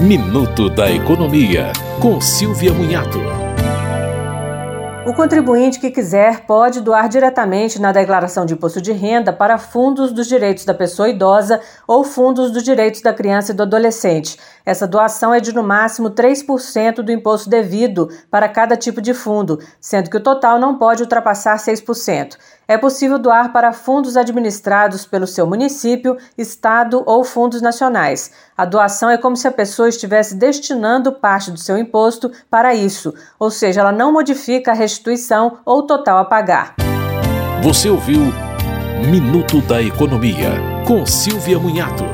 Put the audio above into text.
Minuto da Economia, com Silvia Munhato. O contribuinte que quiser pode doar diretamente na declaração de imposto de renda para fundos dos direitos da pessoa idosa ou fundos dos direitos da criança e do adolescente. Essa doação é de no máximo 3% do imposto devido para cada tipo de fundo, sendo que o total não pode ultrapassar 6% é possível doar para fundos administrados pelo seu município, estado ou fundos nacionais. A doação é como se a pessoa estivesse destinando parte do seu imposto para isso, ou seja, ela não modifica a restituição ou total a pagar. Você ouviu Minuto da Economia, com Silvia Munhato.